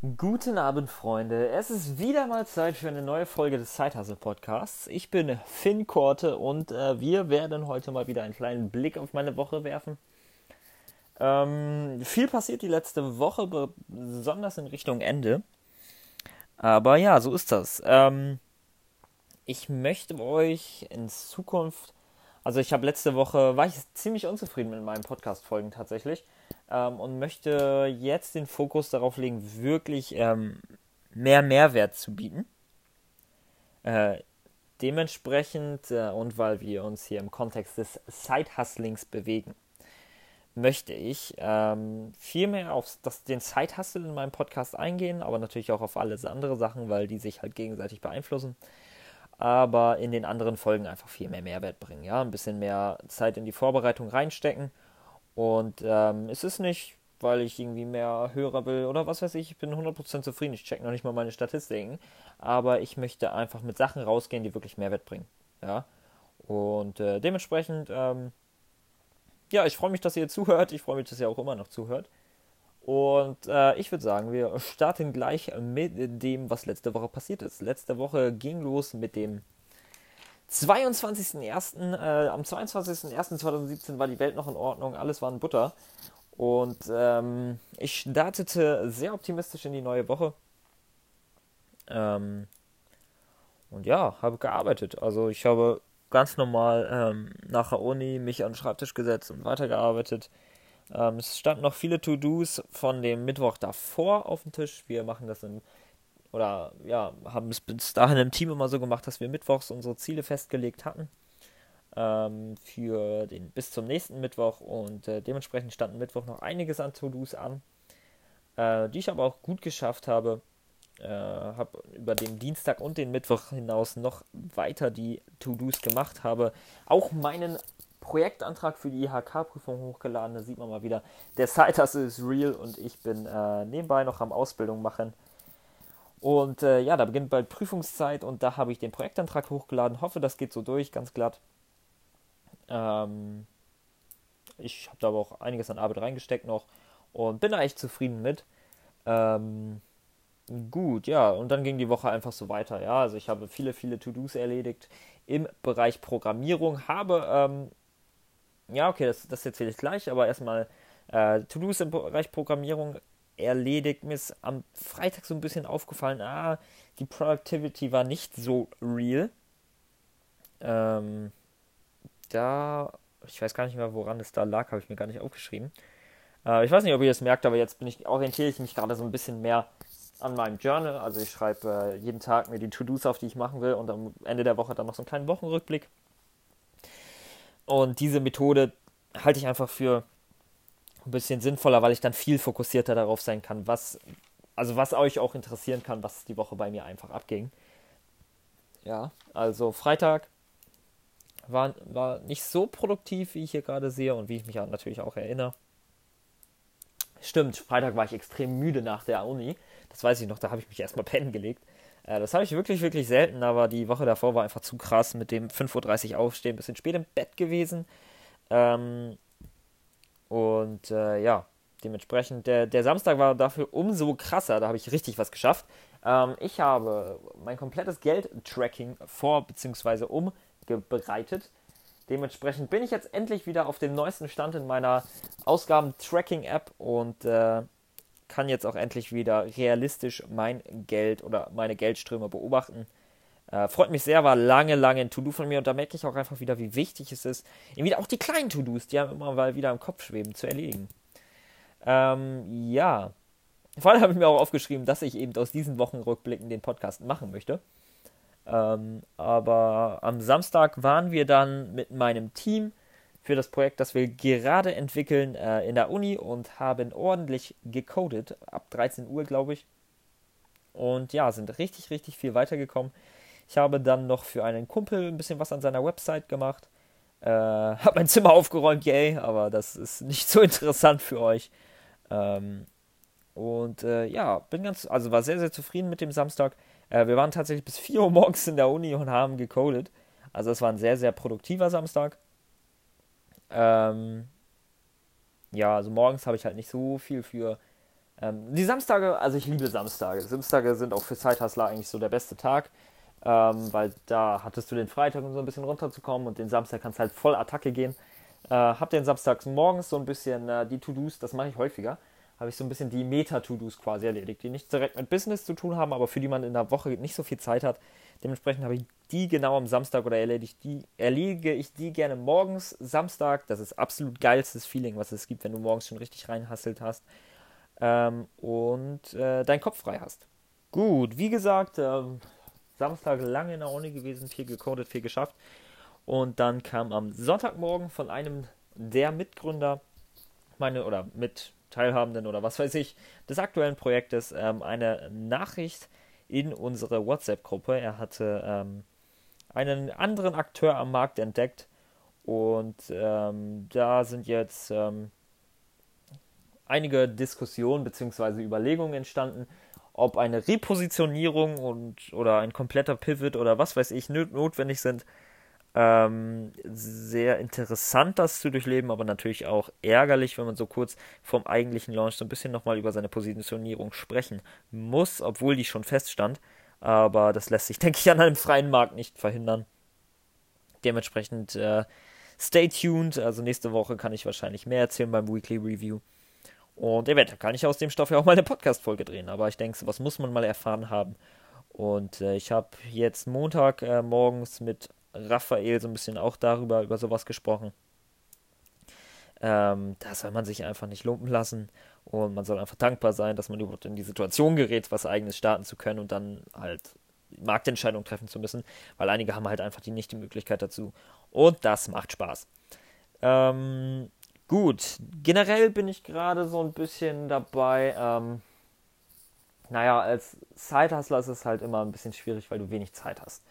Guten Abend, Freunde. Es ist wieder mal Zeit für eine neue Folge des Zeithustle Podcasts. Ich bin Finn Korte und äh, wir werden heute mal wieder einen kleinen Blick auf meine Woche werfen. Ähm, viel passiert die letzte Woche, besonders in Richtung Ende. Aber ja, so ist das. Ähm, ich möchte euch in Zukunft, also ich habe letzte Woche, war ich ziemlich unzufrieden mit meinen Podcast-Folgen tatsächlich ähm, und möchte jetzt den Fokus darauf legen, wirklich ähm, mehr Mehrwert zu bieten. Äh, dementsprechend äh, und weil wir uns hier im Kontext des Side-Hustlings bewegen, möchte ich ähm, viel mehr auf das, den Side-Hustle in meinem Podcast eingehen, aber natürlich auch auf alles andere Sachen, weil die sich halt gegenseitig beeinflussen. Aber in den anderen Folgen einfach viel mehr Mehrwert bringen, ja, ein bisschen mehr Zeit in die Vorbereitung reinstecken und ähm, es ist nicht, weil ich irgendwie mehr Hörer will oder was weiß ich, ich bin 100% zufrieden, ich check noch nicht mal meine Statistiken, aber ich möchte einfach mit Sachen rausgehen, die wirklich Mehrwert bringen. Ja, und äh, dementsprechend, ähm, ja, ich freue mich, dass ihr zuhört, ich freue mich, dass ihr auch immer noch zuhört. Und äh, ich würde sagen, wir starten gleich mit dem, was letzte Woche passiert ist. Letzte Woche ging los mit dem 22.01. Äh, am 22.01.2017 war die Welt noch in Ordnung, alles war in Butter. Und ähm, ich startete sehr optimistisch in die neue Woche. Ähm, und ja, habe gearbeitet. Also ich habe ganz normal ähm, nach der Uni mich an den Schreibtisch gesetzt und weitergearbeitet. Ähm, es standen noch viele To-Dos von dem Mittwoch davor auf dem Tisch. Wir machen das im oder ja, haben es bis dahin im Team immer so gemacht, dass wir mittwochs unsere Ziele festgelegt hatten ähm, für den bis zum nächsten Mittwoch und äh, dementsprechend standen Mittwoch noch einiges an To-Dos an, äh, die ich aber auch gut geschafft habe. Äh, habe über den Dienstag und den Mittwoch hinaus noch weiter die To-Dos gemacht, habe auch meinen Projektantrag für die IHK-Prüfung hochgeladen. Da sieht man mal wieder, der Side ist real und ich bin äh, nebenbei noch am Ausbildung machen und äh, ja, da beginnt bald Prüfungszeit und da habe ich den Projektantrag hochgeladen. Hoffe, das geht so durch, ganz glatt. Ähm, ich habe da aber auch einiges an Arbeit reingesteckt noch und bin da echt zufrieden mit. Ähm, gut, ja, und dann ging die Woche einfach so weiter. Ja, also ich habe viele, viele To-Dos erledigt im Bereich Programmierung. Habe, ähm, ja, okay, das, das erzähle ich gleich, aber erstmal äh, To-Dos im Bereich Programmierung erledigt. Mir ist am Freitag so ein bisschen aufgefallen, ah, die Productivity war nicht so real. Ähm, da, ich weiß gar nicht mehr, woran es da lag, habe ich mir gar nicht aufgeschrieben. Äh, ich weiß nicht, ob ihr das merkt, aber jetzt ich, orientiere ich mich gerade so ein bisschen mehr an meinem Journal. Also ich schreibe äh, jeden Tag mir die To-Dos auf, die ich machen will und am Ende der Woche dann noch so einen kleinen Wochenrückblick. Und diese Methode halte ich einfach für ein bisschen sinnvoller, weil ich dann viel fokussierter darauf sein kann, was, also was euch auch interessieren kann, was die Woche bei mir einfach abging. Ja, also Freitag war, war nicht so produktiv, wie ich hier gerade sehe und wie ich mich natürlich auch erinnere. Stimmt, Freitag war ich extrem müde nach der Uni. Das weiß ich noch, da habe ich mich erstmal pennen gelegt. Äh, das habe ich wirklich, wirklich selten, aber die Woche davor war einfach zu krass mit dem 5.30 Uhr aufstehen, bisschen spät im Bett gewesen. Ähm, und äh, ja, dementsprechend, der, der Samstag war dafür umso krasser, da habe ich richtig was geschafft. Ähm, ich habe mein komplettes Geld-Tracking vor- bzw. umgebreitet. Dementsprechend bin ich jetzt endlich wieder auf dem neuesten Stand in meiner Ausgaben-Tracking-App und äh, kann jetzt auch endlich wieder realistisch mein Geld oder meine Geldströme beobachten. Äh, freut mich sehr, war lange, lange ein To-Do von mir und da merke ich auch einfach wieder, wie wichtig es ist, irgendwie auch die kleinen To-Dos, die haben immer mal wieder im Kopf schweben, zu erledigen. Ähm, ja. Vor allem habe ich mir auch aufgeschrieben, dass ich eben aus diesen Wochenrückblicken den Podcast machen möchte. Ähm, aber am Samstag waren wir dann mit meinem Team für das Projekt, das wir gerade entwickeln, äh, in der Uni und haben ordentlich gecodet, ab 13 Uhr, glaube ich. Und ja, sind richtig, richtig viel weitergekommen. Ich habe dann noch für einen Kumpel ein bisschen was an seiner Website gemacht. Äh, habe mein Zimmer aufgeräumt, yay, aber das ist nicht so interessant für euch. Ähm, und äh, ja, bin ganz, also war sehr, sehr zufrieden mit dem Samstag. Äh, wir waren tatsächlich bis 4 Uhr morgens in der Uni und haben gecodet. Also es war ein sehr, sehr produktiver Samstag. Ähm, ja, also morgens habe ich halt nicht so viel für Ähm, die Samstage, also ich liebe Samstage. Samstage sind auch für Zeithustler eigentlich so der beste Tag, ähm, weil da hattest du den Freitag, um so ein bisschen runterzukommen und den Samstag kannst halt voll Attacke gehen. Äh, hab den samstags morgens so ein bisschen äh, die To-Dos, das mache ich häufiger, habe ich so ein bisschen die Meta-To-Dos quasi erledigt, die nicht direkt mit Business zu tun haben, aber für die man in der Woche nicht so viel Zeit hat. Dementsprechend habe ich die genau am Samstag oder erledige, die, erledige ich die gerne morgens, Samstag. Das ist absolut geilstes Feeling, was es gibt, wenn du morgens schon richtig reinhasselt hast ähm, und äh, deinen Kopf frei hast. Gut, wie gesagt, ähm, Samstag lange in der Uni gewesen, viel gecodet, viel geschafft. Und dann kam am Sonntagmorgen von einem der Mitgründer, meine oder mit Teilhabenden oder was weiß ich, des aktuellen Projektes ähm, eine Nachricht in unsere WhatsApp-Gruppe. Er hatte ähm, einen anderen Akteur am Markt entdeckt und ähm, da sind jetzt ähm, einige Diskussionen bzw. Überlegungen entstanden, ob eine Repositionierung und oder ein kompletter Pivot oder was weiß ich notwendig sind. Ähm, sehr interessant, das zu durchleben, aber natürlich auch ärgerlich, wenn man so kurz vom eigentlichen Launch so ein bisschen nochmal über seine Positionierung sprechen muss, obwohl die schon feststand. Aber das lässt sich, denke ich, an einem freien Markt nicht verhindern. Dementsprechend äh, stay tuned. Also nächste Woche kann ich wahrscheinlich mehr erzählen beim Weekly Review. Und eventuell kann ich aus dem Stoff ja auch mal eine Podcast-Folge drehen. Aber ich denke, sowas muss man mal erfahren haben. Und äh, ich habe jetzt Montag äh, morgens mit Raphael so ein bisschen auch darüber, über sowas gesprochen. Ähm, da soll man sich einfach nicht lumpen lassen und man soll einfach dankbar sein, dass man überhaupt in die Situation gerät, was eigenes starten zu können und dann halt Marktentscheidungen treffen zu müssen, weil einige haben halt einfach die, nicht die Möglichkeit dazu. Und das macht Spaß. Ähm, Gut, generell bin ich gerade so ein bisschen dabei. Ähm, naja, als Side-Hustler ist es halt immer ein bisschen schwierig, weil du wenig Zeit hast.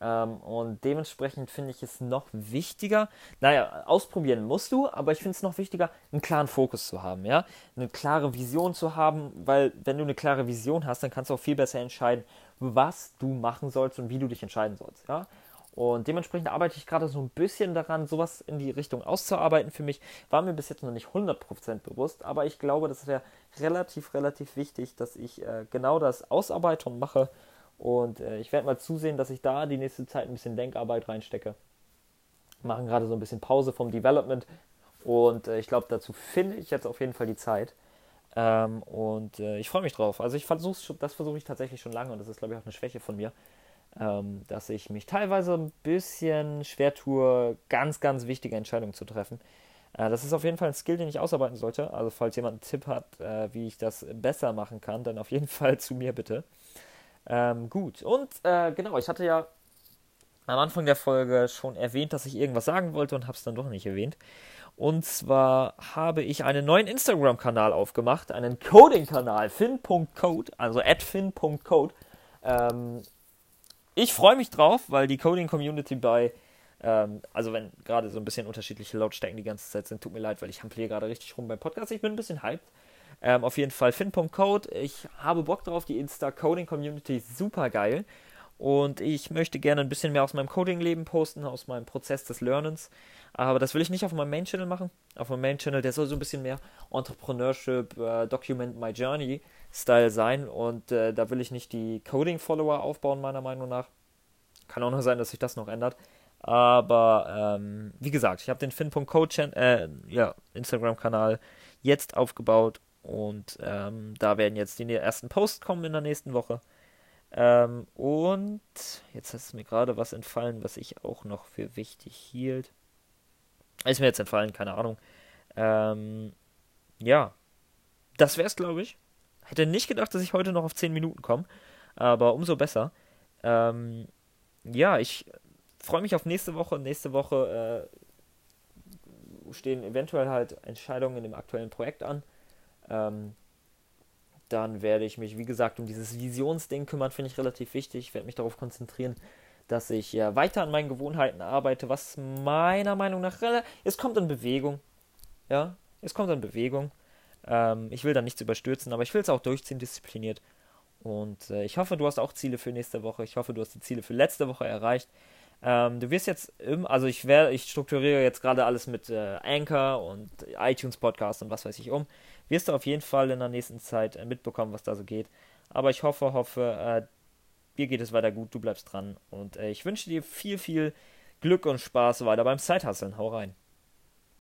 Ähm, und dementsprechend finde ich es noch wichtiger. Naja, ausprobieren musst du, aber ich finde es noch wichtiger, einen klaren Fokus zu haben, ja. Eine klare Vision zu haben, weil wenn du eine klare Vision hast, dann kannst du auch viel besser entscheiden, was du machen sollst und wie du dich entscheiden sollst, ja. Und dementsprechend arbeite ich gerade so ein bisschen daran, sowas in die Richtung auszuarbeiten für mich. War mir bis jetzt noch nicht 100% bewusst, aber ich glaube, das wäre relativ, relativ wichtig, dass ich äh, genau das ausarbeite und mache. Und äh, ich werde mal zusehen, dass ich da die nächste Zeit ein bisschen Denkarbeit reinstecke. Machen gerade so ein bisschen Pause vom Development. Und äh, ich glaube, dazu finde ich jetzt auf jeden Fall die Zeit. Ähm, und äh, ich freue mich drauf. Also ich versuche das versuche ich tatsächlich schon lange und das ist, glaube ich, auch eine Schwäche von mir ähm, dass ich mich teilweise ein bisschen schwer tue, ganz, ganz wichtige Entscheidungen zu treffen. Äh, das ist auf jeden Fall ein Skill, den ich ausarbeiten sollte. Also falls jemand einen Tipp hat, äh, wie ich das besser machen kann, dann auf jeden Fall zu mir bitte. Ähm, gut, und äh, genau, ich hatte ja am Anfang der Folge schon erwähnt, dass ich irgendwas sagen wollte und habe es dann doch nicht erwähnt. Und zwar habe ich einen neuen Instagram-Kanal aufgemacht, einen Coding-Kanal, fin.code, also at fin.code. Ähm, ich freue mich drauf, weil die Coding-Community bei, ähm, also wenn gerade so ein bisschen unterschiedliche Lautstärken die ganze Zeit sind, tut mir leid, weil ich hample gerade richtig rum beim Podcast. Ich bin ein bisschen hyped. Ähm, auf jeden Fall fin.code. Ich habe Bock drauf. Die Insta-Coding-Community ist super geil. Und ich möchte gerne ein bisschen mehr aus meinem Coding-Leben posten, aus meinem Prozess des Lernens. Aber das will ich nicht auf meinem Main-Channel machen. Auf meinem Main-Channel, der soll so ein bisschen mehr Entrepreneurship, äh, Document My Journey Style sein. Und äh, da will ich nicht die Coding-Follower aufbauen, meiner Meinung nach. Kann auch noch sein, dass sich das noch ändert. Aber ähm, wie gesagt, ich habe den fin.code äh, ja, Instagram-Kanal jetzt aufgebaut und ähm, da werden jetzt die ersten Posts kommen in der nächsten Woche. Ähm, und jetzt ist mir gerade was entfallen, was ich auch noch für wichtig hielt. Ist mir jetzt entfallen, keine Ahnung. Ähm, ja, das wäre es, glaube ich. Hätte nicht gedacht, dass ich heute noch auf 10 Minuten komme, aber umso besser. Ähm, ja, ich freue mich auf nächste Woche. Nächste Woche äh, stehen eventuell halt Entscheidungen dem aktuellen Projekt an. Ähm, dann werde ich mich, wie gesagt, um dieses Visionsding kümmern, finde ich relativ wichtig. Ich werde mich darauf konzentrieren, dass ich ja weiter an meinen Gewohnheiten arbeite, was meiner Meinung nach es kommt in Bewegung. Ja, es kommt in Bewegung. Ähm, ich will da nichts überstürzen, aber ich will es auch durchziehen, diszipliniert. Und äh, ich hoffe, du hast auch Ziele für nächste Woche. Ich hoffe, du hast die Ziele für letzte Woche erreicht. Ähm, du wirst jetzt, im, also ich werde, ich strukturiere jetzt gerade alles mit äh, Anchor und iTunes Podcast und was weiß ich um. Wirst du auf jeden Fall in der nächsten Zeit äh, mitbekommen, was da so geht. Aber ich hoffe, hoffe, äh, dir geht es weiter gut, du bleibst dran. Und äh, ich wünsche dir viel, viel Glück und Spaß weiter beim Sidehusteln. Hau rein.